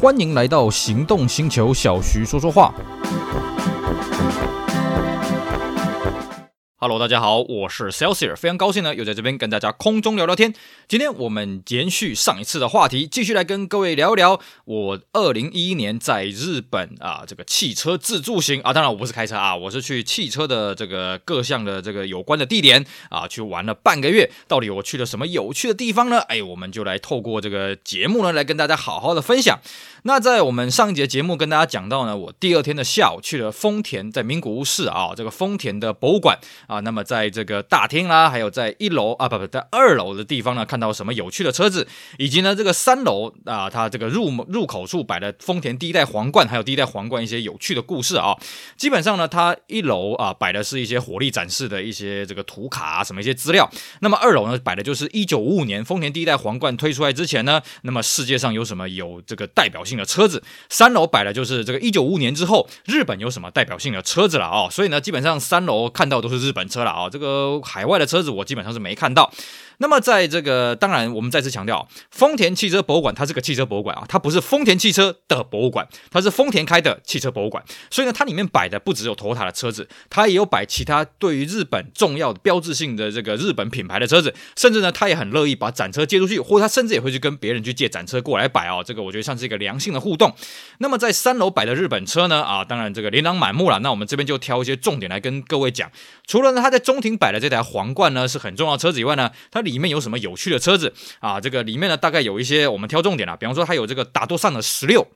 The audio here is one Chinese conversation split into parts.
欢迎来到行动星球，小徐说说话。Hello，大家好，我是 Celsius，非常高兴呢，又在这边跟大家空中聊聊天。今天我们延续上一次的话题，继续来跟各位聊一聊我二零一一年在日本啊这个汽车自助行啊，当然我不是开车啊，我是去汽车的这个各项的这个有关的地点啊去玩了半个月。到底我去了什么有趣的地方呢？哎，我们就来透过这个节目呢来跟大家好好的分享。那在我们上一节节目跟大家讲到呢，我第二天的下午去了丰田，在名古屋市啊这个丰田的博物馆。啊，那么在这个大厅啦，还有在一楼啊，不不，在二楼的地方呢，看到什么有趣的车子，以及呢，这个三楼啊，它这个入入口处摆的丰田第一代皇冠，还有第一代皇冠一些有趣的故事啊。基本上呢，它一楼啊摆的是一些火力展示的一些这个图卡，什么一些资料。那么二楼呢，摆的就是一九五五年丰田第一代皇冠推出来之前呢，那么世界上有什么有这个代表性的车子。三楼摆的就是这个一九五五年之后日本有什么代表性的车子了啊。所以呢，基本上三楼看到都是日本车了啊，这个海外的车子我基本上是没看到。那么，在这个当然，我们再次强调，丰田汽车博物馆它是个汽车博物馆啊，它不是丰田汽车的博物馆，它是丰田开的汽车博物馆。所以呢，它里面摆的不只有 Toyota 的车子，它也有摆其他对于日本重要的标志性的这个日本品牌的车子，甚至呢，它也很乐意把展车借出去，或者它甚至也会去跟别人去借展车过来摆啊。这个我觉得像是一个良性的互动。那么在三楼摆的日本车呢，啊，当然这个琳琅满目了。那我们这边就挑一些重点来跟各位讲。除了呢，它在中庭摆的这台皇冠呢是很重要的车子以外呢，它里面有什么有趣的车子啊，这个里面呢，大概有一些我们挑重点了，比方说它有这个打多上的十六。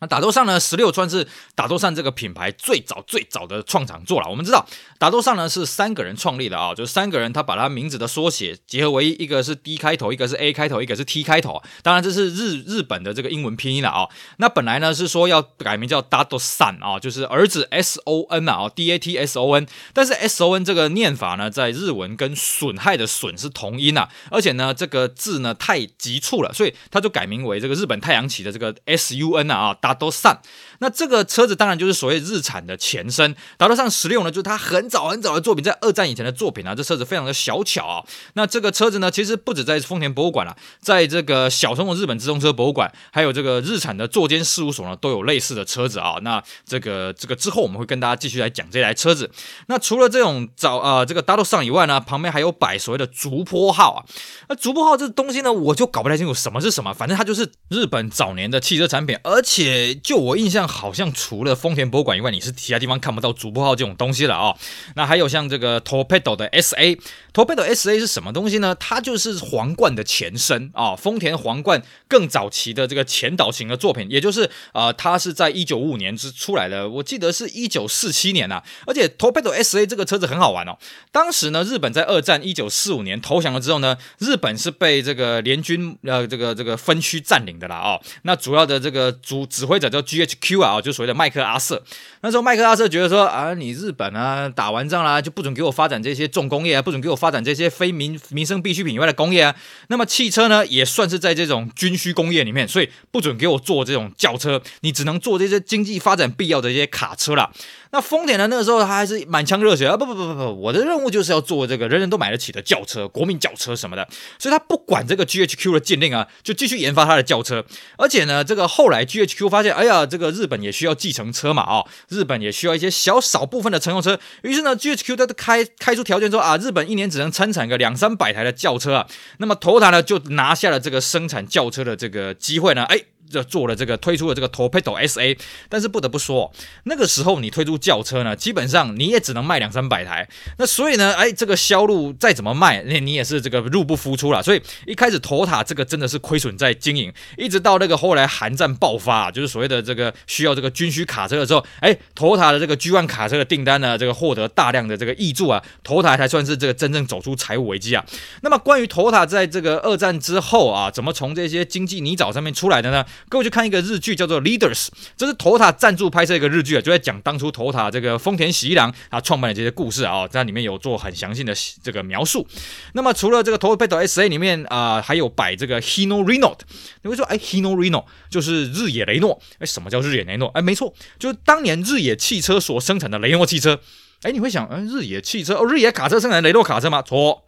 那打斗上呢，十六算是打斗上这个品牌最早最早的创厂作了。我们知道打斗上呢是三个人创立的啊，就是三个人他把他名字的缩写结合为一，个是 D 开头，一个是 A 开头，一个是 T 开头。当然这是日日本的这个英文拼音了啊。那本来呢是说要改名叫 Dato-san 啊，就是儿子 S O N 啊，D A T S O N。但是 S O N 这个念法呢，在日文跟损害的损是同音啊，而且呢这个字呢太急促了，所以他就改名为这个日本太阳旗的这个 S U N 啊。达多上，那这个车子当然就是所谓日产的前身。达多上十六呢，就是它很早很早的作品，在二战以前的作品啊。这车子非常的小巧啊。那这个车子呢，其实不止在丰田博物馆了，在这个小松的日本自动车博物馆，还有这个日产的座间事务所呢，都有类似的车子啊。那这个这个之后我们会跟大家继续来讲这台车子。那除了这种早、呃、这个达多上以外呢，旁边还有摆所谓的竹坡号啊。那竹坡号这东西呢，我就搞不太清楚什么是什么，反正它就是日本早年的汽车产品，而且。呃就我印象，好像除了丰田博物馆以外，你是其他地方看不到主播号这种东西了啊、那还有像这个 Torpedo 的 SA，Torpedo SA 是什么东西呢？它就是皇冠的前身啊，丰田皇冠更早期的这个前导型的作品，也就是呃，它是在一九五五年之出来的，我记得是一九四七年呐、啊。而且 Torpedo SA 这个车子很好玩哦。当时呢，日本在二战一九四五年投降了之后呢，日本是被这个联军呃这个这个分区占领的啦哦。那主要的这个主指指挥者叫 GHQ 啊，就所谓的麦克阿瑟。那时候麦克阿瑟觉得说啊，你日本啊打完仗啦，就不准给我发展这些重工业啊，不准给我发展这些非民民生必需品以外的工业啊。那么汽车呢，也算是在这种军需工业里面，所以不准给我做这种轿车，你只能做这些经济发展必要的一些卡车啦。那丰田呢，那个时候他还是满腔热血啊，不不不不不，我的任务就是要做这个人人都买得起的轿车，国民轿车什么的，所以他不管这个 GHQ 的禁令啊，就继续研发他的轿车。而且呢，这个后来 GHQ 发现，哎呀，这个日本也需要计程车嘛，哦，日本也需要一些小少部分的乘用车。于是呢，GHQ 他开开出条件说啊，日本一年只能生产个两三百台的轿车啊。那么，Toyota 呢就拿下了这个生产轿车的这个机会呢，哎。就做了这个推出了这个 Torpedo SA，但是不得不说，那个时候你推出轿车呢，基本上你也只能卖两三百台。那所以呢，哎，这个销路再怎么卖，那你也是这个入不敷出了。所以一开始 Toyota 这个真的是亏损在经营，一直到那个后来韩战爆发，就是所谓的这个需要这个军需卡车的时候，哎，Toyota 的这个 G1 卡车的订单呢，这个获得大量的这个挹注啊，Toyota 才算是这个真正走出财务危机啊。那么关于 Toyota 在这个二战之后啊，怎么从这些经济泥沼上面出来的呢？各位去看一个日剧叫做《Leaders》，这是 Toyota 赞助拍摄一个日剧啊，就在讲当初 Toyota 这个丰田喜一郎啊创办的这些故事啊，在里面有做很详细的这个描述。那么除了这个投塔 SA 里面啊，还有摆这个 Hino Renault。你会说，哎，Hino Renault 就是日野雷诺？哎，什么叫日野雷诺？哎，没错，就是当年日野汽车所生产的雷诺汽车。哎，你会想，嗯，日野汽车哦，日野卡车生产雷诺卡车吗？错。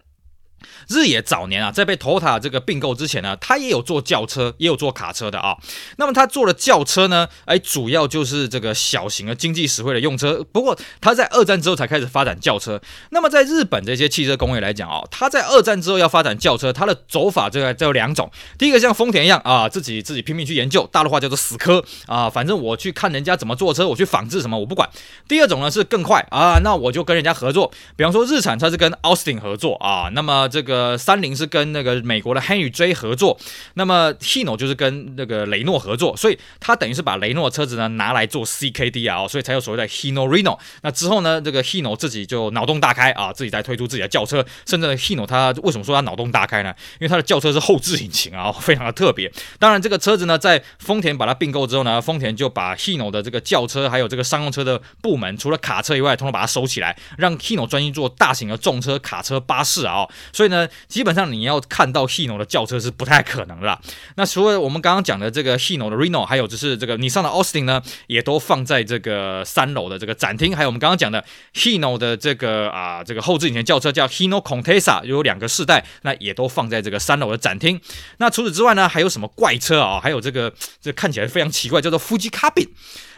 日野早年啊，在被 Toyota 这个并购之前呢，他也有做轿车，也有做卡车的啊。那么他做的轿车呢，哎，主要就是这个小型的经济实惠的用车。不过他在二战之后才开始发展轿车。那么在日本这些汽车工业来讲啊，他在二战之后要发展轿车，他的走法这个就有两种。第一个像丰田一样啊，自己自己拼命去研究，大陆话叫做死磕啊，反正我去看人家怎么做车，我去仿制什么我不管。第二种呢是更快啊，那我就跟人家合作，比方说日产它是跟 Austin 合作啊，那么这个。三菱是跟那个美国的 Henry J 合作，那么 Hino 就是跟那个雷诺合作，所以他等于是把雷诺的车子呢拿来做 CKD 啊，所以才有所谓的 Hino Reno。那之后呢，这个 Hino 自己就脑洞大开啊，自己在推出自己的轿车，甚至 Hino 他为什么说他脑洞大开呢？因为他的轿车是后置引擎啊，非常的特别。当然，这个车子呢，在丰田把它并购之后呢，丰田就把 Hino 的这个轿车还有这个商用车的部门，除了卡车以外，通通把它收起来，让 Hino 专心做大型的重车、卡车、巴士啊。所以呢。基本上你要看到 Hino 的轿车是不太可能的啦。那除了我们刚刚讲的这个 Hino 的 Reno，还有就是这个你上的 Austin 呢，也都放在这个三楼的这个展厅。还有我们刚刚讲的 Hino 的这个啊这个后置引擎轿车叫 Hino Contessa，有两个世代，那也都放在这个三楼的展厅。那除此之外呢，还有什么怪车啊？还有这个这看起来非常奇怪，叫做 Fuji Cabin。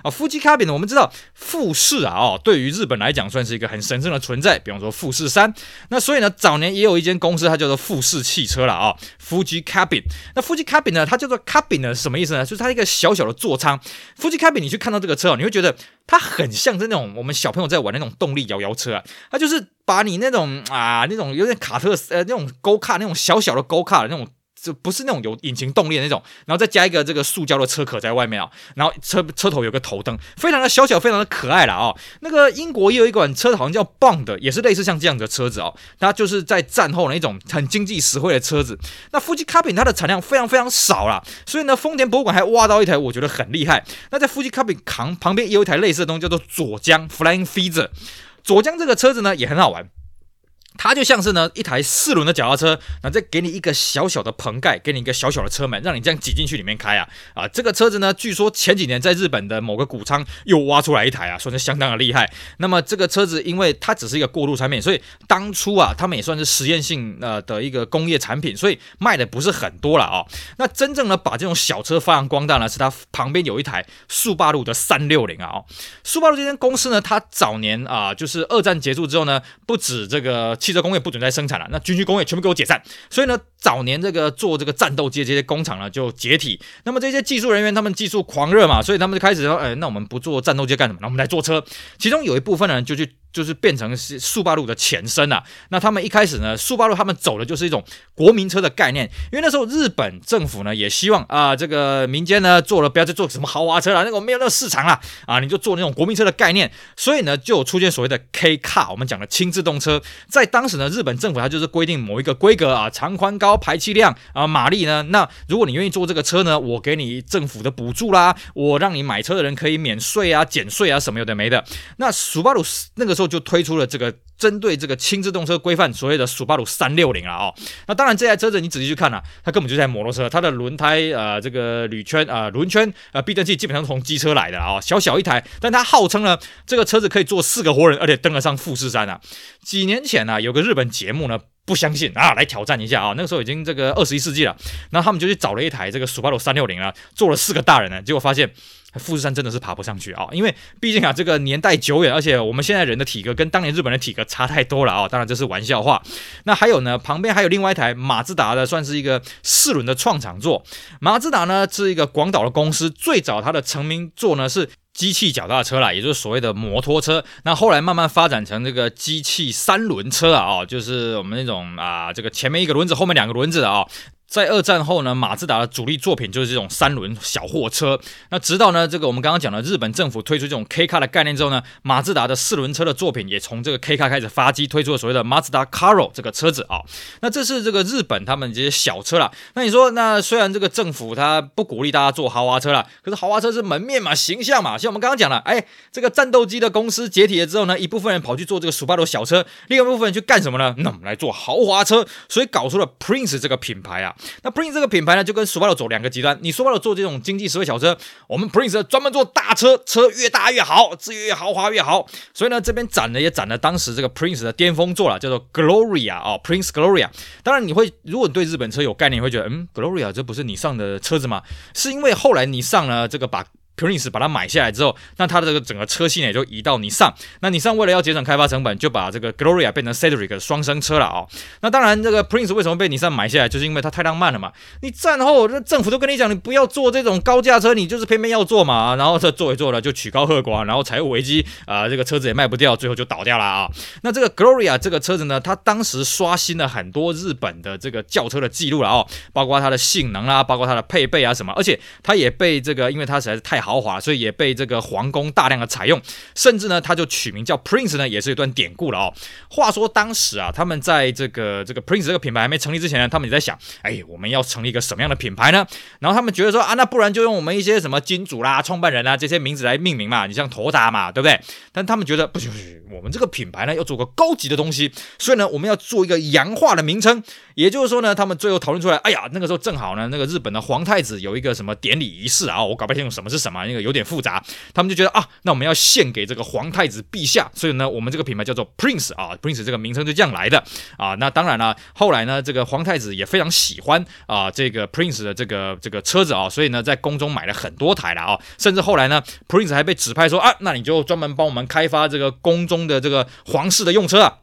啊，富士卡宾呢？我们知道富士啊，哦，对于日本来讲算是一个很神圣的存在。比方说富士山，那所以呢，早年也有一间公司，它叫做富士汽车了啊。Fuji Cabin，那 Fuji Cabin 呢，它叫做卡比呢，什么意思呢？就是它一个小小的座舱。富士卡比你去看到这个车哦，你会觉得它很像是那种我们小朋友在玩那种动力摇摇车啊。它就是把你那种啊，那种有点卡特呃那种 Go Car 那种小小的 Go Car 的那种。就不是那种有引擎动力的那种，然后再加一个这个塑胶的车壳在外面啊，然后车车头有个头灯，非常的小巧，非常的可爱了啊。那个英国也有一款车，好像叫 Bond，也是类似像这样的车子哦。它就是在战后的一种很经济实惠的车子。那富士卡宾它的产量非常非常少啦，所以呢，丰田博物馆还挖到一台，我觉得很厉害。那在富士卡宾扛旁边也有一台类似的东西，叫做佐江 Flying Feather。佐江这个车子呢也很好玩。它就像是呢一台四轮的脚踏车，那再给你一个小小的棚盖，给你一个小小的车门，让你这样挤进去里面开啊啊！这个车子呢，据说前几年在日本的某个谷仓又挖出来一台啊，算是相当的厉害。那么这个车子因为它只是一个过渡产品，所以当初啊，他们也算是实验性呃的一个工业产品，所以卖的不是很多了啊。那真正呢把这种小车发扬光大呢，是它旁边有一台速霸陆的三六零啊。哦速霸陆这间公司呢，它早年啊就是二战结束之后呢，不止这个。汽车工业不准再生产了，那军需工业全部给我解散。所以呢，早年这个做这个战斗机这些工厂呢就解体。那么这些技术人员他们技术狂热嘛，所以他们就开始说，哎，那我们不做战斗机干什么？那我们来做车。其中有一部分人就去。就是变成是速霸陆的前身啊。那他们一开始呢，速霸陆他们走的就是一种国民车的概念，因为那时候日本政府呢也希望啊，这个民间呢做了不要再做什么豪华车了，那个没有那个市场了啊，你就做那种国民车的概念。所以呢，就出现所谓的 K Car，我们讲的轻自动车。在当时呢，日本政府它就是规定某一个规格啊，长宽高、排气量啊、马力呢。那如果你愿意做这个车呢，我给你政府的补助啦，我让你买车的人可以免税啊、减税啊，什么有的没的。那速霸陆那个时候。就推出了这个针对这个轻自动车规范所谓的速霸陆三六零了哦。那当然这台车子你仔细去看啊，它根本就是台摩托车，它的轮胎呃这个铝圈啊轮圈呃避震器基本上从机车来的啊，小小一台，但它号称呢这个车子可以坐四个活人，而且登得上富士山啊。几年前呢有个日本节目呢不相信啊来挑战一下啊，那个时候已经这个二十一世纪了，然后他们就去找了一台这个速霸陆三六零啊，坐了四个大人呢，结果发现。富士山真的是爬不上去啊，因为毕竟啊，这个年代久远，而且我们现在人的体格跟当年日本的体格差太多了啊。当然这是玩笑话。那还有呢，旁边还有另外一台马自达的，算是一个四轮的创厂座。马自达呢是一个广岛的公司，最早它的成名作呢是机器脚踏车啦，也就是所谓的摩托车。那后来慢慢发展成这个机器三轮车啊，就是我们那种啊，这个前面一个轮子，后面两个轮子的啊。在二战后呢，马自达的主力作品就是这种三轮小货车。那直到呢，这个我们刚刚讲的日本政府推出这种 K 卡的概念之后呢，马自达的四轮车的作品也从这个 K 卡开始发迹，推出了所谓的马自达 Caro 这个车子啊。那这是这个日本他们这些小车啦。那你说，那虽然这个政府他不鼓励大家坐豪华车啦，可是豪华车是门面嘛，形象嘛。像我们刚刚讲了，哎，这个战斗机的公司解体了之后呢，一部分人跑去做这个 Subaru 小车，另一部分人去干什么呢？那我们来做豪华车，所以搞出了 Prince 这个品牌啊。那 Prince 这个品牌呢，就跟 Subaru 走两个极端。你 Subaru 做这种经济实惠小车，我们 Prince 专门做大车，车越大越好，资源越豪华越好。所以呢，这边展呢也展了当时这个 Prince 的巅峰作了，叫做 Gloria 啊、哦，Prince Gloria。当然你会，如果你对日本车有概念，你会觉得，嗯，Gloria 这不是你上的车子吗？是因为后来你上了这个把。Prince 把它买下来之后，那它的这个整个车系呢也就移到尼桑。那尼桑为了要节省开发成本，就把这个 Gloria 变成 Cedric 双生车了啊、哦。那当然，这个 Prince 为什么被尼桑买下来，就是因为它太浪漫了嘛。你战后这政府都跟你讲，你不要做这种高价车，你就是偏偏要做嘛。然后这做一做了，就曲高和寡，然后财务危机啊、这个车子也卖不掉，最后就倒掉了啊。那这个 Gloria 这个车子呢，它当时刷新了很多日本的这个轿车的记录了哦，包括它的性能啦，包括它的配备啊什么，而且它也被这个，因为它实在是太好豪华，所以也被。这个皇宫大量的采用，甚至呢，他就取名叫 Prince 呢，也是一段典故了哦。话说当时啊，他们在这个这个 Prince 这个品牌还没成立之前呢，他们也在想，哎，我们要成立一个什么样的品牌呢？然后他们觉得说啊，那不然就用我们一些什么金主啦、创办人啊这些名字来命名嘛，你像 Toyota 嘛，对不对？但他们觉得不行不行，我们这个品牌呢要做个高级的东西，所以呢，我们要做一个洋化的名称。也就是说呢，他们最后讨论出来，哎呀，那个时候正好呢，那个日本的皇太子有一个什么典礼仪式啊，我搞不清楚什么是什么，那个有点复杂。他们就觉得啊，那我们要献给这个皇太子陛下，所以呢，我们这个品牌叫做 Prince 啊，Prince 这个名称就这样来的啊。那当然了，后来呢，这个皇太子也非常喜欢啊这个 Prince 的这个这个车子啊，所以呢，在宫中买了很多台了啊，甚至后来呢，Prince 还被指派说啊，那你就专门帮我们开发这个宫中的这个皇室的用车啊。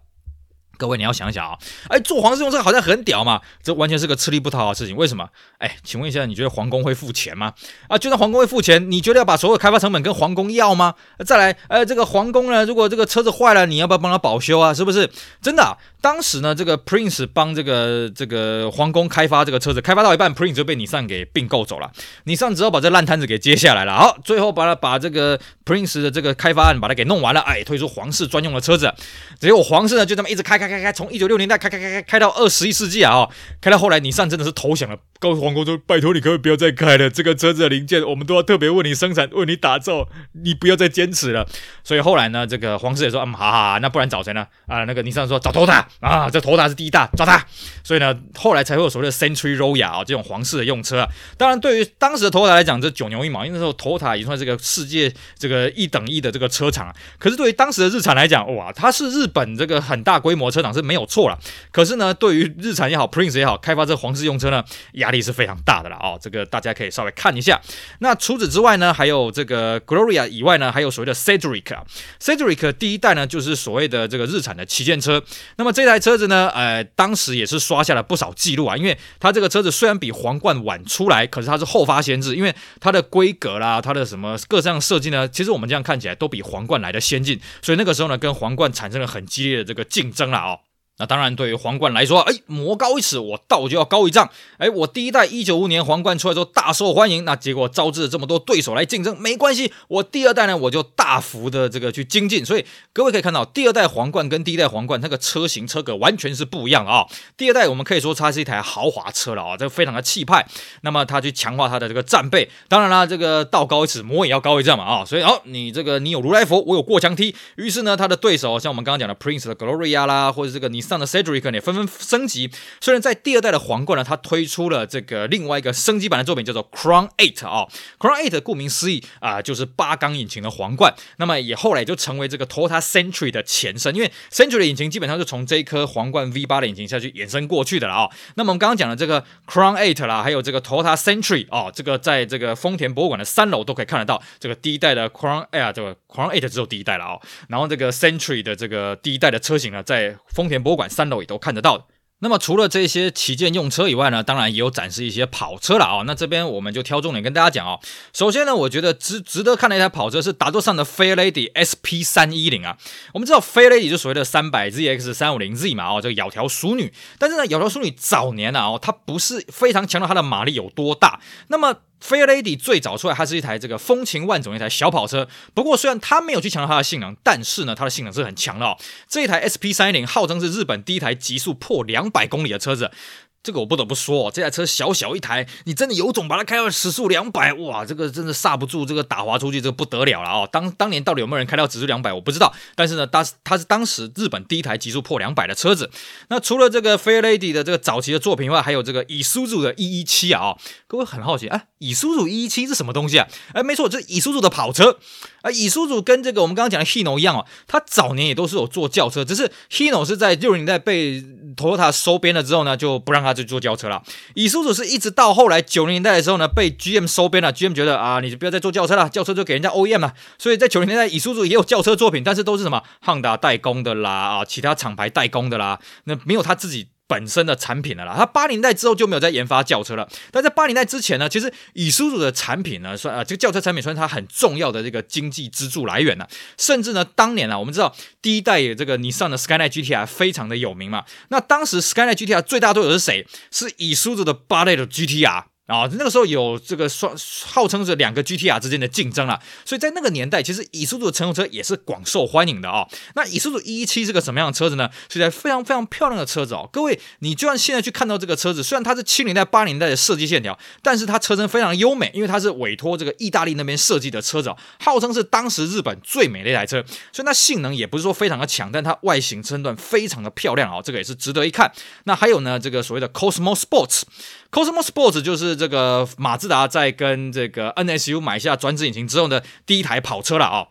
各位，你要想想啊，哎，做皇室用车好像很屌嘛，这完全是个吃力不讨好的事情。为什么？哎，请问一下，你觉得皇宫会付钱吗？啊，就算皇宫会付钱，你觉得要把所有开发成本跟皇宫要吗？再来，呃，这个皇宫呢，如果这个车子坏了，你要不要帮他保修啊？是不是？真的，当时呢，这个 Prince 帮这个这个皇宫开发这个车子，开发到一半，Prince 就被你上给并购走了。你上只好把这烂摊子给接下来了。好，最后把它把这个 Prince 的这个开发案把它给弄完了，哎，推出皇室专用的车子。结果皇室呢，就这么一直开开。开开开，从一九六零年代开开开开开到二十一世纪啊！哦，开到后来，尼桑真的是投降了，告诉皇宫说：“拜托你，可不可以不要再开了？这个车子的零件，我们都要特别为你生产，为你打造，你不要再坚持了。”所以后来呢，这个皇室也说：“嗯，好好，那不然找谁呢？啊，那个尼桑说找 Toyota 啊，这 Toyota 是第一大，找他。所以呢，后来才会有所谓的 Century Royal 啊，这种皇室的用车啊。当然，对于当时的 Toyota 来讲，这九牛一毛，因为那时候 Toyota 已经算是这个世界这个一等一的这个车厂。可是对于当时的日产来讲，哇，它是日本这个很大规模车厂是没有错了。可是呢，对于日产也好，Prince 也好，开发这皇室用车呢，压力是非常大的了哦。这个大家可以稍微看一下。那除此之外呢，还有这个 Gloria 以外呢，还有所谓的 Cedric 啊。Cedric 第一代呢，就是所谓的这个日产的旗舰车。那么这台车子呢，呃，当时也是刷下了不少记录啊。因为它这个车子虽然比皇冠晚出来，可是它是后发先至，因为它的规格啦，它的什么各项设计呢，其实我们这样看起来都比皇冠来的先进。所以那个时候呢，跟皇冠产生了很激烈的这个竞争了。那当然，对于皇冠来说，哎，魔高一尺，我道就要高一丈。哎，我第一代一九五年皇冠出来之后大受欢迎，那结果招致了这么多对手来竞争，没关系，我第二代呢，我就大幅的这个去精进。所以各位可以看到，第二代皇冠跟第一代皇冠那个车型车格完全是不一样啊、第二代我们可以说它是一台豪华车了啊、这个非常的气派。那么它去强化它的这个战备，当然啦，这个道高一尺，魔也要高一丈嘛啊、所以哦，你这个你有如来佛，我有过墙梯。于是呢，它的对手像我们刚刚讲的 Prince 的 Gloria 啦，或者这个你上的 Cedric 也纷纷升级。虽然在第二代的皇冠呢，它推出了这个另外一个升级版的作品，叫做 Crown Eight 啊、Crown Eight 顾名思义啊、就是八缸引擎的皇冠。那么也后来就成为这个 Toyota Century 的前身，因为 Century 的引擎基本上是从这一颗皇冠 V8 的引擎下去衍生过去的了啊、那么我们刚刚讲的这个 Crown Eight 啦，还有这个 Toyota Century 哦，这个在这个丰田博物馆的三楼都可以看得到。这个第一代的 Crown Air 这个 Crown Eight 只有第一代了啊、然后这个 Century 的这个第一代的车型呢，在丰田博馆三楼也都看得到的。那么除了这些旗舰用车以外呢，当然也有展示一些跑车了啊、那这边我们就挑重点跟大家讲哦。首先呢，我觉得值值得看的一台跑车是达多上的 Fairlady SP 三一零啊。我们知道 Fairlady 就所谓的三百 ZX 三五零 Z 嘛，哦，这个窈窕淑女。但是呢，窈窕淑女早年啊，哦，它不是非常强调它的马力有多大。那么 Fairlady 最早出来，它是一台这个风情万种一台小跑车。不过，虽然它没有去强调它的性能，但是呢，它的性能是很强的哦。这一台 SP 三零号称是日本第一台极速破两百公里的车子。这个我不得不说，这台车小小一台，你真的有种把它开到时速两百，哇，这个真的刹不住，这个打滑出去，这个不得了了哦。当当年到底有没有人开到时速两百，我不知道。但是呢，它它是当时日本第一台极速破两百的车子。那除了这个 Fairlady 的这个早期的作品外，还有这个 Isuzu 的一一七啊，各位很好奇，哎，Isuzu 一一七是什么东西啊？哎，没错，这是 Isuzu 的跑车。啊，Isuzu 跟这个我们刚刚讲的 Hino 一样哦，它早年也都是有做轿车，只是 Hino 是在六零年代被 Toyota 收编了之后呢，就不让它就做轿车了。以叔叔是一直到后来九零年代的时候呢，被 GM 收编了，GM 觉得啊，你就不要再做轿车了，轿车就给人家 OEM 了。所以在九零年代以叔叔也有轿车作品，但是都是什么汉达代工的啦，啊，其他厂牌代工的啦，那没有他自己。本身的产品了啦，它八零代之后就没有再研发轿车了。但在八零代之前呢，其实以苏组的产品呢，算啊，这个轿车产品算是它很重要的这个经济支柱来源了。甚至呢，当年啊，我们知道第一代这个尼桑的 Skyline GTR 非常的有名嘛。那当时 Skyline GTR 最大对手是谁？是以苏组的八代的 GTR。啊，那个时候有这个双号称是两个 GTR 之间的竞争了，所以在那个年代，其实乙速的乘用车也是广受欢迎的啊。那乙速度一一七是个什么样的车子呢？是一台非常非常漂亮的车子哦。各位，你就算现在去看到这个车子，虽然它是七零代八零代的设计线条，但是它车身非常优美，因为它是委托这个意大利那边设计的车子哦，号称是当时日本最美的一台车，所以它性能也不是说非常的强，但它外形身段非常的漂亮啊，这个也是值得一看。那还有呢，这个所谓的 Cosmo Sports。Cosmo Sports 就是这个马自达在跟这个 NSU 买下转子引擎之后的第一台跑车了啊、哦。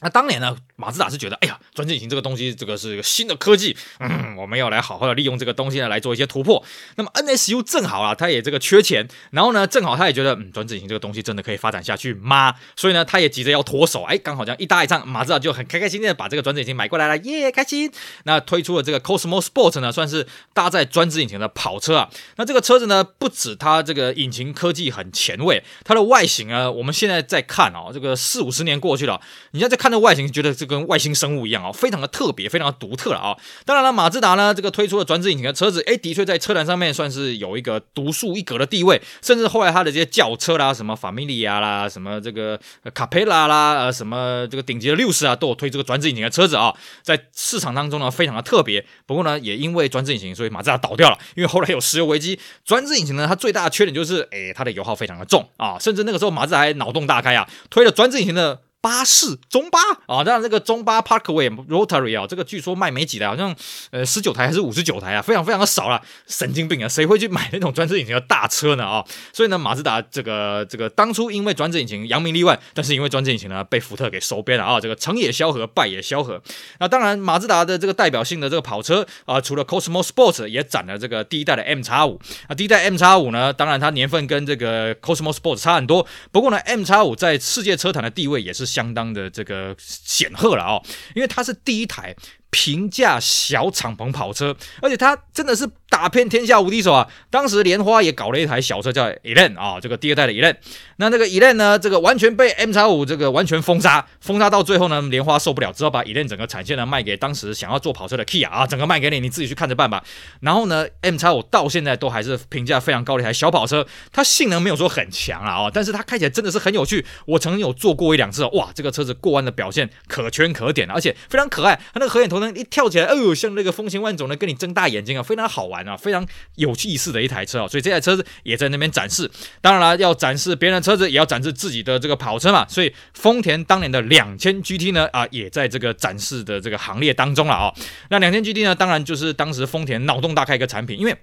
那当年呢，马自达是觉得，哎呀，转子引擎这个东西，这个是一个新的科技，嗯，我们要来好好的利用这个东西呢，来做一些突破。那么 NSU 正好啊，他也这个缺钱，然后呢，正好他也觉得，嗯，转子引擎这个东西真的可以发展下去吗？所以呢，他也急着要脱手，哎，刚好这样一搭一唱，马自达就很开开心心的把这个转子引擎买过来了，耶，开心。那推出了这个 Cosmo Sport 呢，算是搭载转子引擎的跑车啊。那这个车子呢，不止它这个引擎科技很前卫，它的外形啊，我们现在在看哦，这个四五十年过去了，你现在看的外形，觉得这个跟外星生物一样哦，非常的特别，非常的独特了啊！当然了，马自达呢，这个推出了转子引擎的车子，哎，的确在车坛上面算是有一个独树一格的地位，甚至后来它的这些轿车啦，什么法米利亚啦，什么这个卡佩拉啦，呃，什么这个顶级的六十啊，都有推这个转子引擎的车子啊，在市场当中呢，非常的特别。不过呢，也因为转子引擎，所以马自达倒掉了，因为后来有石油危机。转子引擎呢，它最大的缺点就是，哎，它的油耗非常的重啊，甚至那个时候马自达还脑洞大开啊，推了转子引擎的。巴士中巴啊，当然这个中巴 Parkway Rotary 啊，这个据说卖没几台，好像呃十九台还是五十九台啊，非常非常的少了，神经病啊，谁会去买那种转子引擎的大车呢啊？所以呢，马自达这个这个当初因为转子引擎扬名立万，但是因为转子引擎呢被福特给收编了啊，这个成也萧何，败也萧何。那当然，马自达的这个代表性的这个跑车啊，除了 Cosmo Sport 也展了这个第一代的 M 叉五啊，第一代 M 叉五呢，当然它年份跟这个 Cosmo Sport 差很多，不过呢，M 叉五在世界车坛的地位也是。相当的这个显赫了哦，因为它是第一台平价小敞篷跑车，而且它真的是。打遍天下无敌手啊！当时莲花也搞了一台小车叫 Elan 啊，这个第二代的 Elan。那这个 Elan 呢，这个完全被 M 叉五这个完全封杀，封杀到最后呢，莲花受不了，只好把 Elan 整个产线呢卖给当时想要做跑车的 Kia 啊，整个卖给你，你自己去看着办吧。然后呢，M 叉五到现在都还是评价非常高的一台小跑车，它性能没有说很强啊，哦，但是它开起来真的是很有趣。我曾经有坐过一两次，哇，这个车子过弯的表现可圈可点，而且非常可爱。它那个合眼头一跳起来，哦，像那个风情万种的，跟你睁大眼睛啊，非常好玩。啊，非常有气势的一台车啊，所以这台车子也在那边展示。当然了，要展示别人的车子，也要展示自己的这个跑车嘛。所以丰田当年的两千 GT 呢，啊，也在这个展示的这个行列当中了啊。那两千 GT 呢，当然就是当时丰田脑洞大开一个产品，因为。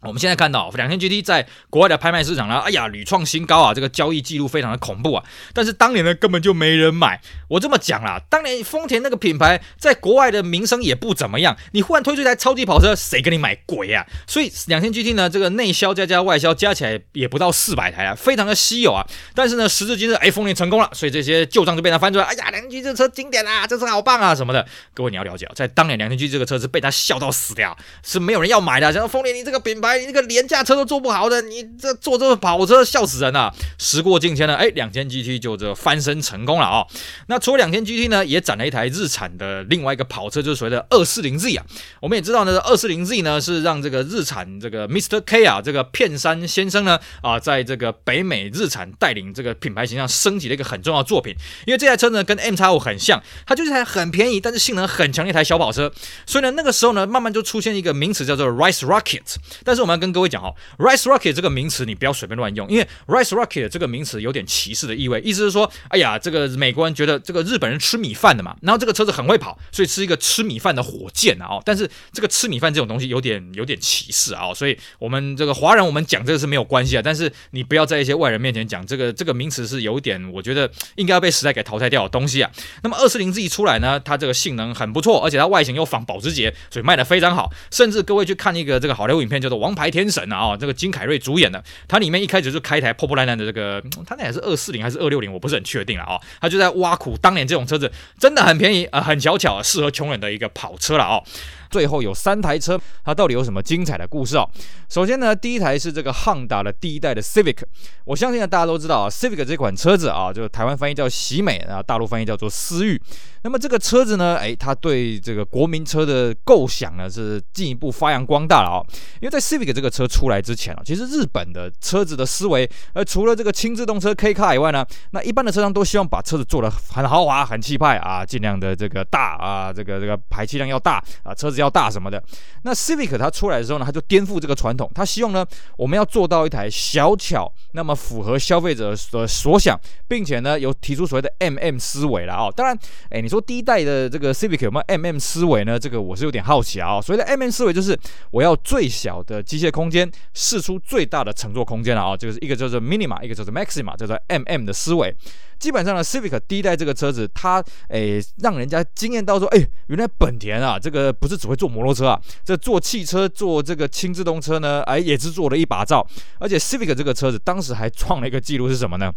我们现在看到两千 GT 在国外的拍卖市场呢，哎呀，屡创新高啊！这个交易记录非常的恐怖啊。但是当年呢，根本就没人买。我这么讲啦，当年丰田那个品牌在国外的名声也不怎么样。你忽然推出一台超级跑车，谁跟你买鬼啊？所以两千 GT 呢，这个内销加加外销加起来也不到四百台啊，非常的稀有啊。但是呢，时至今日，哎，丰田成功了，所以这些旧账就被他翻出来。哎呀，两千 GT 这车经典啊，这车好棒啊什么的。各位你要了解啊，在当年两千 GT 这个车是被他笑到死掉，是没有人要买的。像丰田，你这个品牌。你那个廉价车都做不好的，你这做这个跑车笑死人了。时过境迁了，哎，两千 GT 就这翻身成功了啊、哦。那除了两千 GT 呢，也展了一台日产的另外一个跑车，就是所谓的二四零 Z 啊。我们也知道呢，二四零 Z 呢是让这个日产这个 Mr. K 啊，这个片山先生呢啊，在这个北美日产带领这个品牌形象升级的一个很重要作品。因为这台车呢跟 MX-5 很像，它就是台很便宜但是性能很强的一台小跑车。所以呢，那个时候呢，慢慢就出现一个名词叫做 Rice Rocket，但是是我们要跟各位讲哈，rice rocket 这个名词你不要随便乱用，因为 rice rocket 这个名词有点歧视的意味，意思是说，哎呀，这个美国人觉得这个日本人吃米饭的嘛，然后这个车子很会跑，所以吃一个吃米饭的火箭啊，哦，但是这个吃米饭这种东西有点有点歧视啊，所以我们这个华人我们讲这个是没有关系啊，但是你不要在一些外人面前讲这个这个名词是有点，我觉得应该要被时代给淘汰掉的东西啊。那么二四零 Z 出来呢，它这个性能很不错，而且它外形又仿保时捷，所以卖的非常好，甚至各位去看一个这个好莱坞影片叫做《王王牌天神》啊，哦，这个金凯瑞主演的，它里面一开始就开台破破烂烂的这个，它那也是二四零还是二六零，我不是很确定了啊，哦，他就在挖苦当年这种车子真的很便宜啊，呃，很巧巧适合穷人的一个跑车了啊，哦。最后有三台车，它到底有什么精彩的故事哦？首先呢，第一台是这个汉达的第一代的 Civic，我相信呢大家都知道啊，Civic 这款车子啊，就是台湾翻译叫喜美啊，大陆翻译叫做思域。那么这个车子呢，哎，它对这个国民车的构想呢是进一步发扬光大了啊。因为在 Civic 这个车出来之前啊，其实日本的车子的思维，呃，除了这个轻自动车 K Car 以外呢，那一般的车商都希望把车子做得很豪华、很气派啊，尽量的这个大啊，这个这个排气量要大啊，车子。要大什么的，那 Civic 它出来的时候呢，它就颠覆这个传统，它希望呢，我们要做到一台小巧，那么符合消费者的所想，并且呢，有提出所谓的 MM 思维了啊。当然，哎，你说第一代的这个 Civic 有没有 MM 思维呢？这个我是有点好奇啊。所谓的 MM 思维就是我要最小的机械空间，试出最大的乘坐空间了啊。就是一个叫做 Minima，一个叫做 Maxima，叫做 MM 的思维。基本上呢，Civic 第一代这个车子，它诶让人家惊艳到说，诶，原来本田啊，这个不是只会做摩托车啊，这做汽车做这个轻自动车呢，哎，也是做了一把照。而且 Civic 这个车子当时还创了一个记录是什么呢？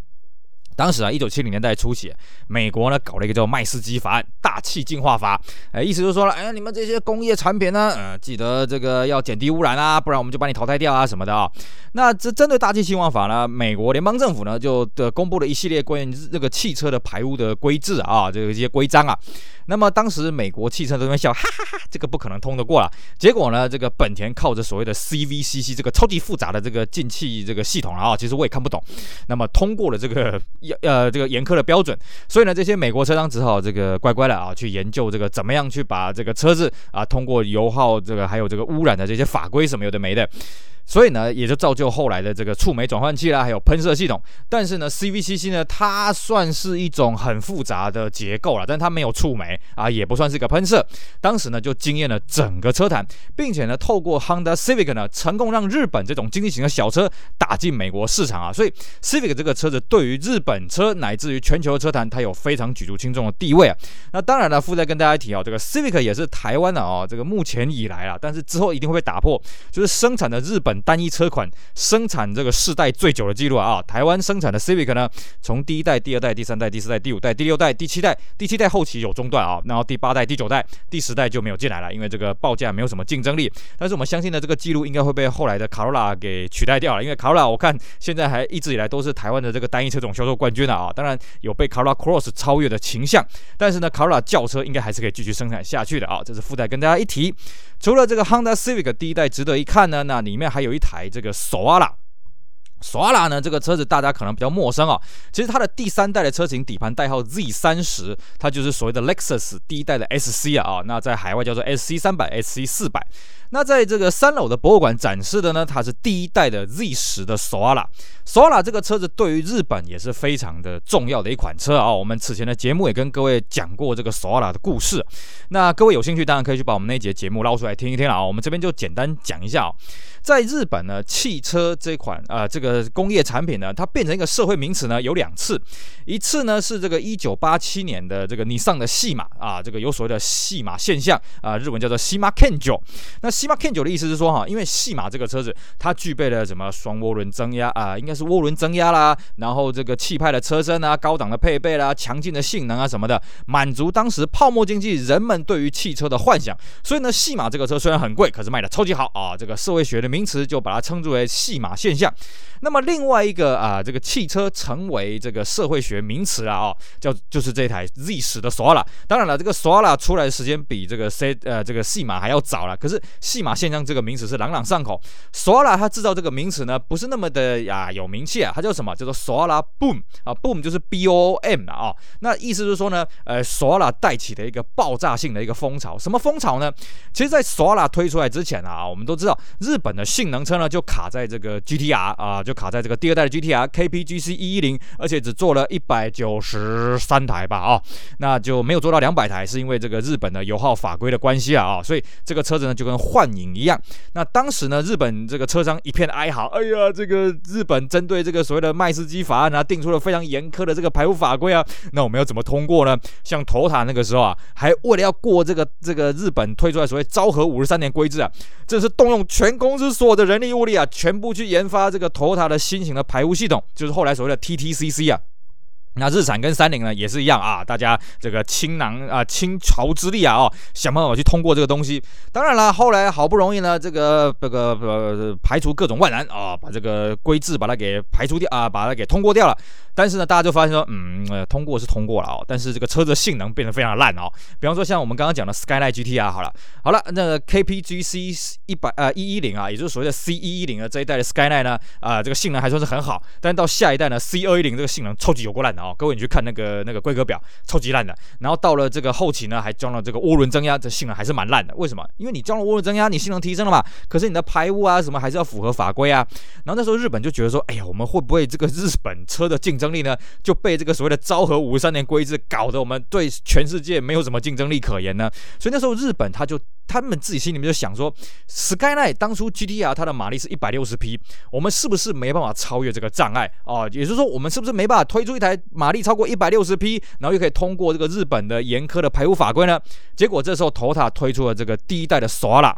当时啊，一九七零年代初期，美国呢搞了一个叫麦斯基法案，大气净化法，哎，意思就是说了，哎，你们这些工业产品呢，呃，记得这个要减低污染啊，不然我们就把你淘汰掉啊什么的啊。那这针对大气净化法呢，美国联邦政府呢就的公布了一系列关于这个汽车的排污的规制啊，这个一些规章啊。那么当时美国汽车都在笑，哈哈哈，这个不可能通得过了。结果呢，这个本田靠着所谓的 CVCC 这个超级复杂的这个进气这个系统啊，其实我也看不懂。那么通过了这个 呃这个严苛的标准，所以呢，这些美国车商只好这个乖乖的啊去研究这个怎么样去把这个车子啊通过油耗这个还有这个污染的这些法规什么有的没的。所以呢，也就造就后来的这个触媒转换器啦，还有喷射系统。但是呢，CVCC 呢，它算是一种很复杂的结构了，但它没有触媒啊，也不算是一个喷射。当时呢，就惊艳了整个车坛，并且呢，透过 Honda Civic 呢，成功让日本这种经济型的小车打进美国市场啊。所以 Civic 这个车子对于日本车乃至于全球车坛，它有非常举足轻重的地位啊。那当然了，附带跟大家提啊，这个 Civic 也是台湾的啊，这个目前以来啊，但是之后一定会被打破，就是生产的日本。单一车款生产这个世代最久的记录啊！台湾生产的 Civic 呢，从第一代、第二代、第三代、第四代、第五代、第六代、第七代、第七代后期有中断啊，然后第八代、第九代、第十代就没有进来了，因为这个报价没有什么竞争力。但是我们相信呢，这个记录应该会被后来的卡罗拉给取代掉了，因为卡罗拉我看现在还一直以来都是台湾的这个单一车种销售冠军的啊，当然有被卡罗拉 Cross 超越的倾向，但是呢，卡罗拉轿车应该还是可以继续生产下去的啊，这是附带跟大家一提。除了这个 Honda Civic 第一代值得一看呢，那里面还有一台这个索阿拉。索阿拉呢，这个车子大家可能比较陌生啊。其实它的第三代的车型底盘代号 Z 三十，它就是所谓的 Lexus 第一代的 SC 啊啊。那在海外叫做 SC 三百、SC 四百。那在这个三楼的博物馆展示的呢，它是第一代的 Z 十的索阿拉。索阿拉这个车子对于日本也是非常的重要的一款车啊。我们此前的节目也跟各位讲过这个索阿拉的故事。那各位有兴趣，当然可以去把我们那一节节目捞出来听一听了啊。我们这边就简单讲一下啊，在日本呢，汽车这款啊这个工业产品呢，它变成一个社会名词呢有两次，一次呢是这个一九八七年的这个尼桑的细马啊，这个有所谓的细马现象啊，日文叫做细马 Kenjo。那西马 K 九的意思是说哈，因为细马这个车子它具备了什么双涡轮增压啊，应该是涡轮增压啦，然后这个气派的车身啊，高档的配备啦，强劲的性能啊什么的，满足当时泡沫经济人们对于汽车的幻想。所以呢，细马这个车虽然很贵，可是卖的超级好啊。这个社会学的名词就把它称之为细马现象。那么另外一个啊，这个汽车成为这个社会学名词了啊，叫就是这台 Z 十的索拉。当然了，这个索拉出来的时间比这个 C 呃这个细马还要早了，可是。戏码现象这个名词是朗朗上口。索拉它制造这个名词呢，不是那么的呀有名气啊，它叫什么？叫做索拉 boom 啊，boom 就是 b-o-m 啊、那意思就是说呢，呃，索拉带起的一个爆炸性的一个风潮。什么风潮呢？其实，在索拉推出来之前啊，我们都知道日本的性能车呢就卡在这个 G T R 啊，就卡在这个第二代的 G T R K P G C 一一零，而且只做了一百九十三台吧啊、哦，那就没有做到两百台，是因为这个日本的油耗法规的关系啊啊、哦，所以这个车子呢就跟换幻影一样。那当时呢，日本这个车商一片哀嚎，哎呀，这个日本针对这个所谓的麦斯基法案啊，定出了非常严苛的这个排污法规啊，那我们要怎么通过呢？像头塔那个时候啊，还为了要过这个这个日本推出来所谓昭和五十三年规制啊，这是动用全公司所有的人力物力啊，全部去研发这个头塔的新型的排污系统，就是后来所谓的 TTCC 啊。那日产跟三菱呢也是一样啊，大家这个倾囊啊倾巢之力啊哦，想办法去通过这个东西。当然了，后来好不容易呢，这个这个呃排除各种万难啊，把这个规制把它给排除掉啊，把它给通过掉了。但是呢，大家就发现说，嗯，呃，通过是通过了哦，但是这个车子的性能变得非常烂哦。比方说像我们刚刚讲的 Skyline GTR 好了，好了，那 KPGC 一百呃一一零啊，也就是所谓的 C 一一零的这一代的 Skyline 呢，啊、这个性能还算是很好。但到下一代呢，C 二一零这个性能超级有够烂的哦。各位你去看那个那个规格表，超级烂的。然后到了这个后期呢，还装了这个涡轮增压，这性能还是蛮烂的。为什么？因为你装了涡轮增压，你性能提升了嘛，可是你的排污啊什么还是要符合法规啊。然后那时候日本就觉得说，哎呀，我们会不会这个日本车的竞争力呢就被这个所谓的昭和五十三年规制搞得我们对全世界没有什么竞争力可言呢？所以那时候日本他就他们自己心里面就想说，Skyline 当初 GTR 它的马力是一百六十匹，我们是不是没办法超越这个障碍啊？也就是说，我们是不是没办法推出一台马力超过一百六十匹，然后又可以通过这个日本的严苛的排污法规呢？结果这时候头塔推出了这个第一代的索拉。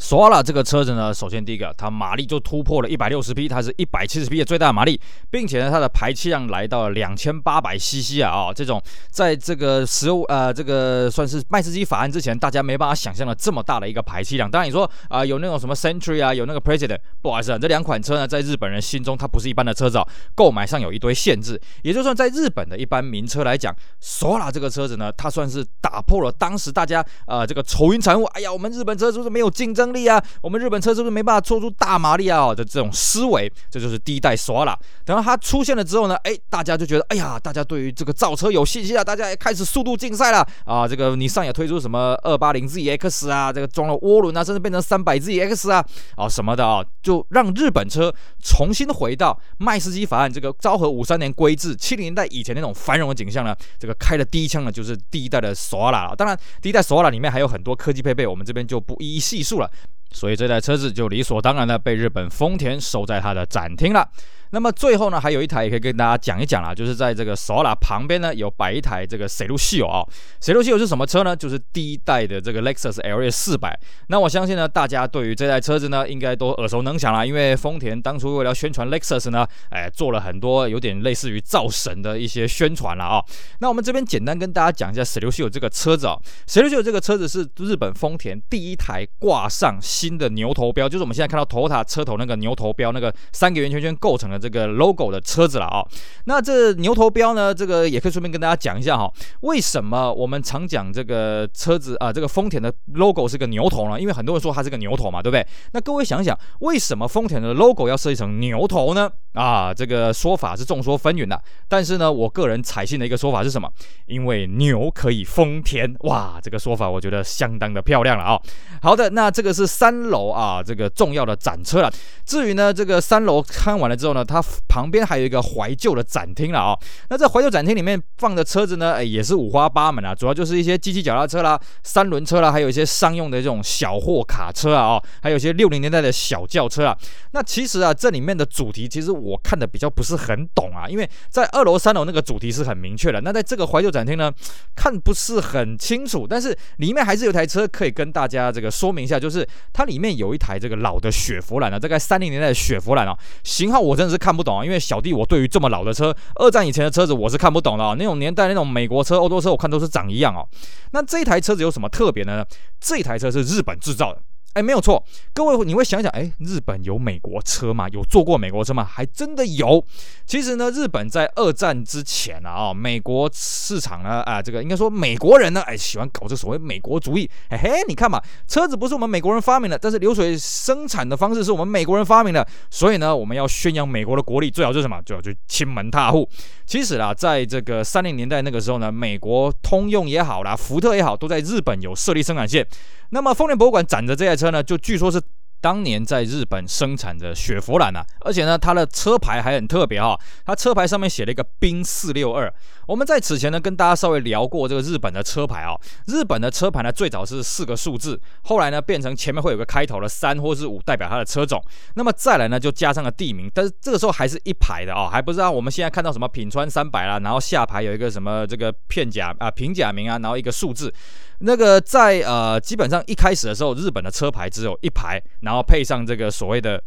索拉这个车子呢，首先第一个，它马力就突破了一百六十匹，它是一百七十匹的最大马力，并且呢，它的排气量来到了两千八百 CC 啊、这种在这个十五呃这个算是麦斯基法案之前，大家没办法想象的这么大的一个排气量。当然你说啊、有那种什么 Century 啊，有那个 President，不好意思啊，这两款车呢，在日本人心中它不是一般的车子哦，购买上有一堆限制。也就算在日本的一般名车来讲，索拉这个车子呢，它算是打破了当时大家呃这个愁云惨雾，哎呀，我们日本车是不是没有竞争力啊，我们日本车是不是没办法做出大马力啊的这种思维？这就是第一代索拉。等到它出现了之后呢，哎，大家就觉得，哎呀，大家对于这个造车有信心啊，大家也开始速度竞赛了啊。这个你上也推出什么二八零 ZX 啊，这个装了涡轮啊，甚至变成三百 ZX 啊，啊什么的啊，就让日本车重新回到麦斯基法案这个昭和五三年规制七零年代以前那种繁荣的景象呢。这个开了第一枪呢，就是第一代的索拉。当然，第一代索拉里面还有很多科技配备，我们这边就不一一细数了。所以这台车子就理所当然的被日本丰田收在它的展厅了。那么最后呢，还有一台也可以跟大家讲一讲啦，就是在这个索瓦拉旁边呢，有摆一台这个 Celluzio 啊。Celluzio 是什么车呢？就是第一代的这个 Lexus LS 四百。那我相信呢，大家对于这台车子呢，应该都耳熟能详啦，因为丰田当初为了宣传 Lexus 呢，哎，做了很多有点类似于造神的一些宣传了啊。那我们这边简单跟大家讲一下 Celluzio 这个车子啊。Celluzio 这个车子是日本丰田第一台挂上新的牛头标，就是我们现在看到 Toyota 车头那个牛头标，那个三个圆圈圈构成的。这个 logo 的车子了啊、那这牛头标呢？这个也可以顺便跟大家讲一下哈、为什么我们常讲这个车子啊，这个丰田的 logo 是个牛头呢？因为很多人说它是个牛头嘛，对不对？那各位想想，为什么丰田的 logo 要设计成牛头呢？啊，这个说法是众说纷纭的。但是呢，我个人采信的一个说法是什么？因为牛可以丰田。哇，这个说法我觉得相当的漂亮了啊、好的，那这个是三楼啊，这个重要的展车了。至于呢，这个三楼看完了之后呢，它旁边还有一个怀旧的展厅了啊、那这怀旧展厅里面放的车子呢，哎，也是五花八门啊，主要就是一些机器脚踏车啦、三轮车啦，还有一些商用的这种小货卡车啊，哦，还有一些六零年代的小轿车啊。那其实啊，这里面的主题其实我看的比较不是很懂啊，因为在二楼、三楼那个主题是很明确的，那在这个怀旧展厅呢，看不是很清楚。但是里面还是有台车可以跟大家这个说明一下，就是它里面有一台这个老的雪佛兰啊，大概三零年代的雪佛兰啊，型号我真的是看不懂啊，因为小弟我对于这么老的车，二战以前的车子我是看不懂的啊，那种年代那种美国车、欧洲车，我看都是长一样哦。那这台车子有什么特别的呢？这台车是日本制造的。哎，没有错，各位你会想想，哎，日本有美国车吗？有坐过美国车吗？还真的有。其实呢，日本在二战之前啊，美国市场呢，啊，这个应该说美国人呢，哎，喜欢搞这所谓美国主义。嘿嘿，你看嘛，车子不是我们美国人发明的，但是流水生产的方式是我们美国人发明的，所以呢，我们要宣扬美国的国力，最好就是什么，最好就亲门踏户。其实啦，在这个三零年代那个时候呢，美国通用也好啦，福特也好，都在日本有设立生产线。那么丰田博物馆展的这台车呢，就据说是当年在日本生产的雪佛兰啊，而且呢，它的车牌还很特别哈、它车牌上面写了一个冰四六二。我们在此前呢跟大家稍微聊过这个日本的车牌啊、哦，日本的车牌呢最早是四个数字，后来呢变成前面会有个开头的三或是五代表它的车种，那么再来呢就加上了地名，但是这个时候还是一排的哦，还不知道我们现在看到什么品川三百啦，然后下排有一个什么这个片假啊平假名啊，然后一个数字。那个在呃，基本上一开始的时候，日本的车牌只有一排，然后配上这个所谓的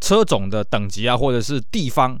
车种的等级啊，或者是地方。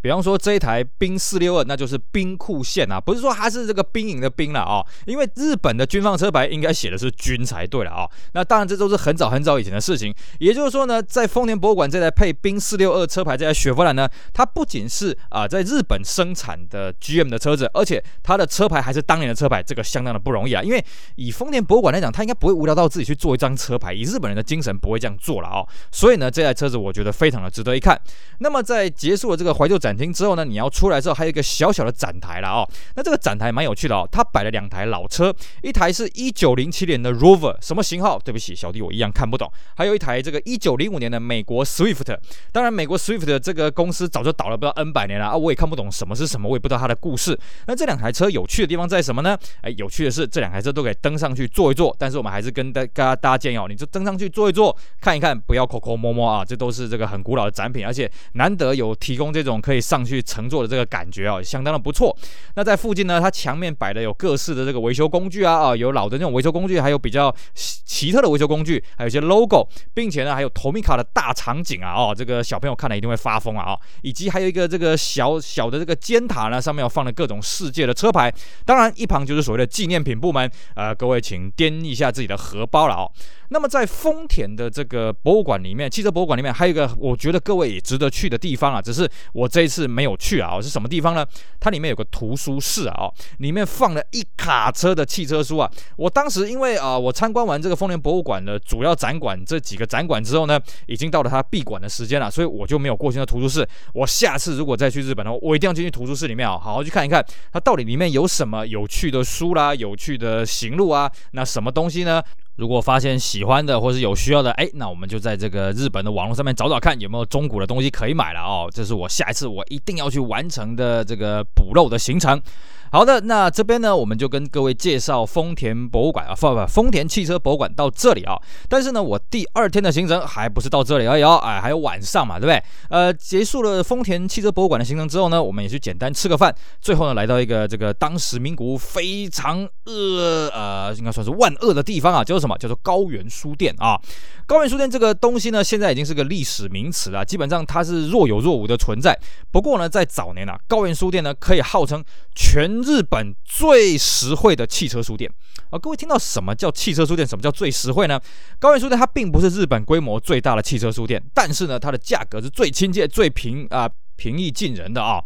比方说这一台冰四六二，那就是兵库县啊，不是说它是这个兵营的兵了啊，因为日本的军方车牌应该写的是军才对了啊。那当然这都是很早很早以前的事情。也就是说呢，在丰田博物馆这台配冰四六二车牌这台雪佛兰呢，它不仅是啊、在日本生产的 GM 的车子，而且它的车牌还是当年的车牌，这个相当的不容易啊。因为以丰田博物馆来讲，它应该不会无聊到自己去做一张车牌，以日本人的精神不会这样做了啊。所以呢，这台车子我觉得非常的值得一看。那么在结束了这个怀旧展展厅之后呢，你要出来之后还有一个小小的展台了哦。那这个展台蛮有趣的哦，它摆了两台老车，一台是一九零七年的 Rover，什么型号？对不起，小弟我一样看不懂。还有一台这个一九零五年的美国 Swift，当然美国 Swift 这个公司早就倒了不知道 N 百年了啊，我也看不懂什么是什么，我也不知道它的故事。那这两台车有趣的地方在什么呢？哎，有趣的是这两台车都可以登上去坐一坐，但是我们还是跟大大大家建议哦，你就登上去坐一坐，看一看，不要抠抠摸摸啊，这都是这个很古老的展品，而且难得有提供这种可以上去乘坐的这个感觉啊，相当的不错。那在附近呢，它墙面摆的有各式的这个维修工具啊，啊，有老的那种维修工具，还有比较奇特的维修工具，还有一些 logo，并且呢，还有 Tomica 的大场景啊，哦，这个小朋友看了一定会发疯啊，哦，以及还有一个这个小小的这个尖塔呢，上面有放了各种世界的车牌，当然一旁就是所谓的纪念品部门，呃，各位请掂一下自己的荷包了哦。那么在丰田的这个博物馆里面，汽车博物馆里面还有一个我觉得各位也值得去的地方啊，只是我这次没有去啊。是什么地方呢？它里面有个图书室啊，里面放了一卡车的汽车书啊。我当时因为啊，我参观完这个丰田博物馆的主要展馆这几个展馆之后呢，已经到了它闭馆的时间了，所以我就没有过去那图书室。我下次如果再去日本的话，我一定要进去图书室里面啊，好好去看一看它到底里面有什么有趣的书啦，有趣的行路啊，那什么东西呢？如果发现喜欢的或是有需要的，哎，那我们就在这个日本的网络上面找找看有没有中古的东西可以买了哦。这是我下一次我一定要去完成的这个补漏的行程。好的，那这边呢，我们就跟各位介绍丰田博物馆啊，不不，丰田汽车博物馆到这里啊。但是呢，我第二天的行程还不是到这里而已哦，哎，还有晚上嘛，对不对？呃，结束了丰田汽车博物馆的行程之后呢，我们也去简单吃个饭，最后呢，来到一个这个当时名古屋非常恶，呃，应该算是万恶的地方啊，叫做什么？叫做高原书店啊。高原书店这个东西呢，现在已经是个历史名词了，基本上它是若有若无的存在。不过呢，在早年啊，高原书店呢，可以号称全日本最实惠的汽车书店啊，各位听到什么叫汽车书店？什么叫最实惠呢？高原书店它并不是日本规模最大的汽车书店，但是呢，它的价格是最亲切、最平啊平易近人的啊。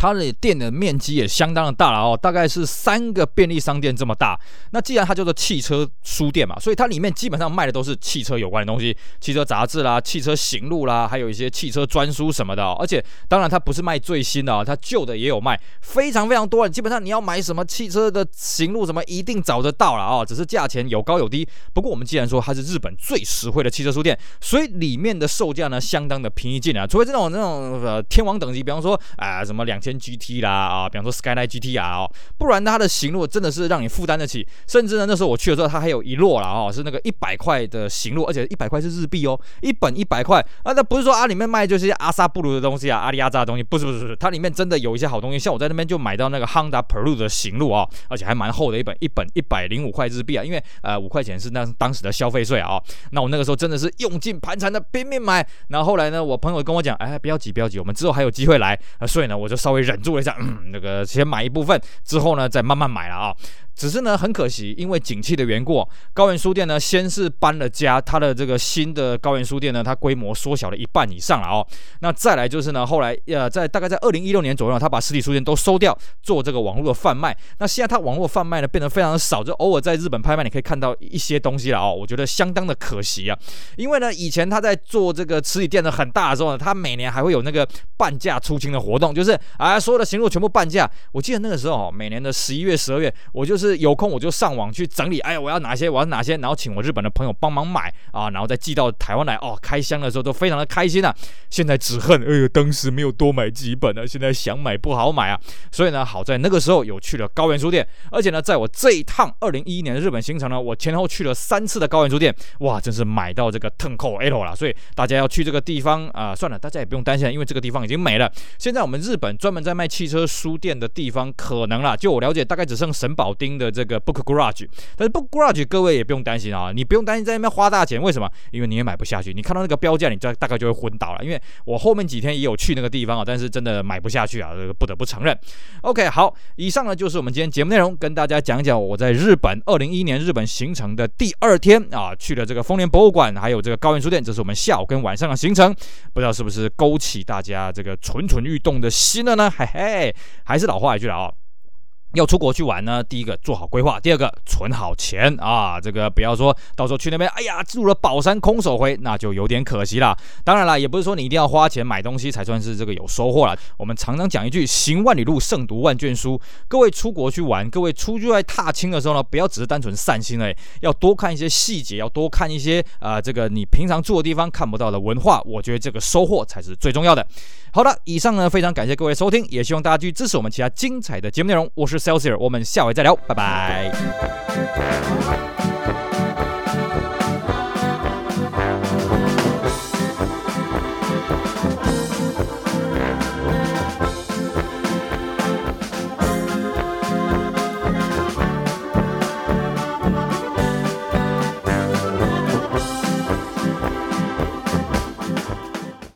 它的店的面积也相当的大了哦，大概是三个便利商店这么大。那既然它叫做汽车书店嘛，所以它里面基本上卖的都是汽车有关的东西，汽车杂志啦、汽车行路啦，还有一些汽车专书什么的哦。而且当然它不是卖最新的哦，它旧的也有卖，非常非常多。基本上你要买什么汽车的行路什么，一定找得到了哦。只是价钱有高有低。不过我们既然说它是日本最实惠的汽车书店，所以里面的售价呢相当的平易近啊。除非这种那种呃天王等级，比方说啊、什么两千。GT 啦啊，比方说 Skyline GT 啊哦，不然它的行路真的是让你负担得起。甚至呢，那时候我去的时候，它还有一摞啦哦，是那个一百块的行路，而且一百块是日币哦，一本一百块啊。那不是说啊里面卖就是阿萨布鲁的东西啊，阿里阿扎的东西，不是不是不是，它里面真的有一些好东西。像我在那边就买到那个 Honda Peru 的行路啊，而且还蛮厚的一本，一本一百零五块日币啊，因为呃五块钱是那当时的消费税啊。那我那个时候真的是用尽盘缠的拼命买。然后后来呢，我朋友跟我讲，哎，不要急不要急，我们之后还有机会来啊。所以呢，我就稍微忍住了一下。嗯，那个先买一部分，之后呢再慢慢买了啊。只是呢，很可惜，因为景气的缘故，高原书店呢，先是搬了家，它的这个新的高原书店呢，它规模缩小了一半以上了哦。那再来就是呢，后来呃，在大概在二零一六年左右，他把实体书店都收掉，做这个网络的贩卖。那现在他网络贩卖呢，变得非常的少，就偶尔在日本拍卖，你可以看到一些东西了哦。我觉得相当的可惜啊，因为呢，以前他在做这个实体店的很大的时候呢，他每年还会有那个半价出清的活动，就是啊，所有的行路全部半价。我记得那个时候哦，每年的十一月、十二月，我就是有空我就上网去整理，哎呀，我要哪些，我要哪些，然后请我日本的朋友帮忙买啊，然后再寄到台湾来哦。开箱的时候都非常的开心啊。现在只恨，哎呦，当时没有多买几本啊，现在想买不好买啊。所以呢，好在那个时候有去了高原书店，而且呢，在我这一趟二零一一年的日本行程呢，我前后去了三次的高原书店，哇，真是买到这个腾扣 L 了。所以大家要去这个地方啊，算了，大家也不用担心，因为这个地方已经没了。现在我们日本专门在卖汽车书店的地方，可能啦，就我了解，大概只剩神保町的这个 Book Garage。但是 Book Garage 各位也不用担心啊，你不用担心在那边花大钱，为什么？因为你也买不下去。你看到那个标价，你大大概就会昏倒了。因为我后面几天也有去那个地方啊，但是真的买不下去啊，这个不得不承认。OK，好，以上呢就是我们今天节目内容，跟大家讲讲我在日本二零一一年日本行程的第二天啊，去了这个丰年博物馆，还有这个高原书店，这是我们下午跟晚上的行程，不知道是不是勾起大家这个蠢蠢欲动的心了呢？嘿嘿，还是老话一句了啊。要出国去玩呢，第一个做好规划，第二个存好钱啊，这个不要说到时候去那边，哎呀，入了宝山空手回，那就有点可惜了。当然了，也不是说你一定要花钱买东西才算是这个有收获了。我们常常讲一句“行万里路，胜读万卷书”。各位出国去玩，各位出去外踏青的时候呢，不要只是单纯散心而已，要多看一些细节，要多看一些啊、这个你平常住的地方看不到的文化。我觉得这个收获才是最重要的。好的，以上呢，非常感谢各位收听，也希望大家继续支持我们其他精彩的节目内容。我是。Celsius，我们下回再聊，拜拜。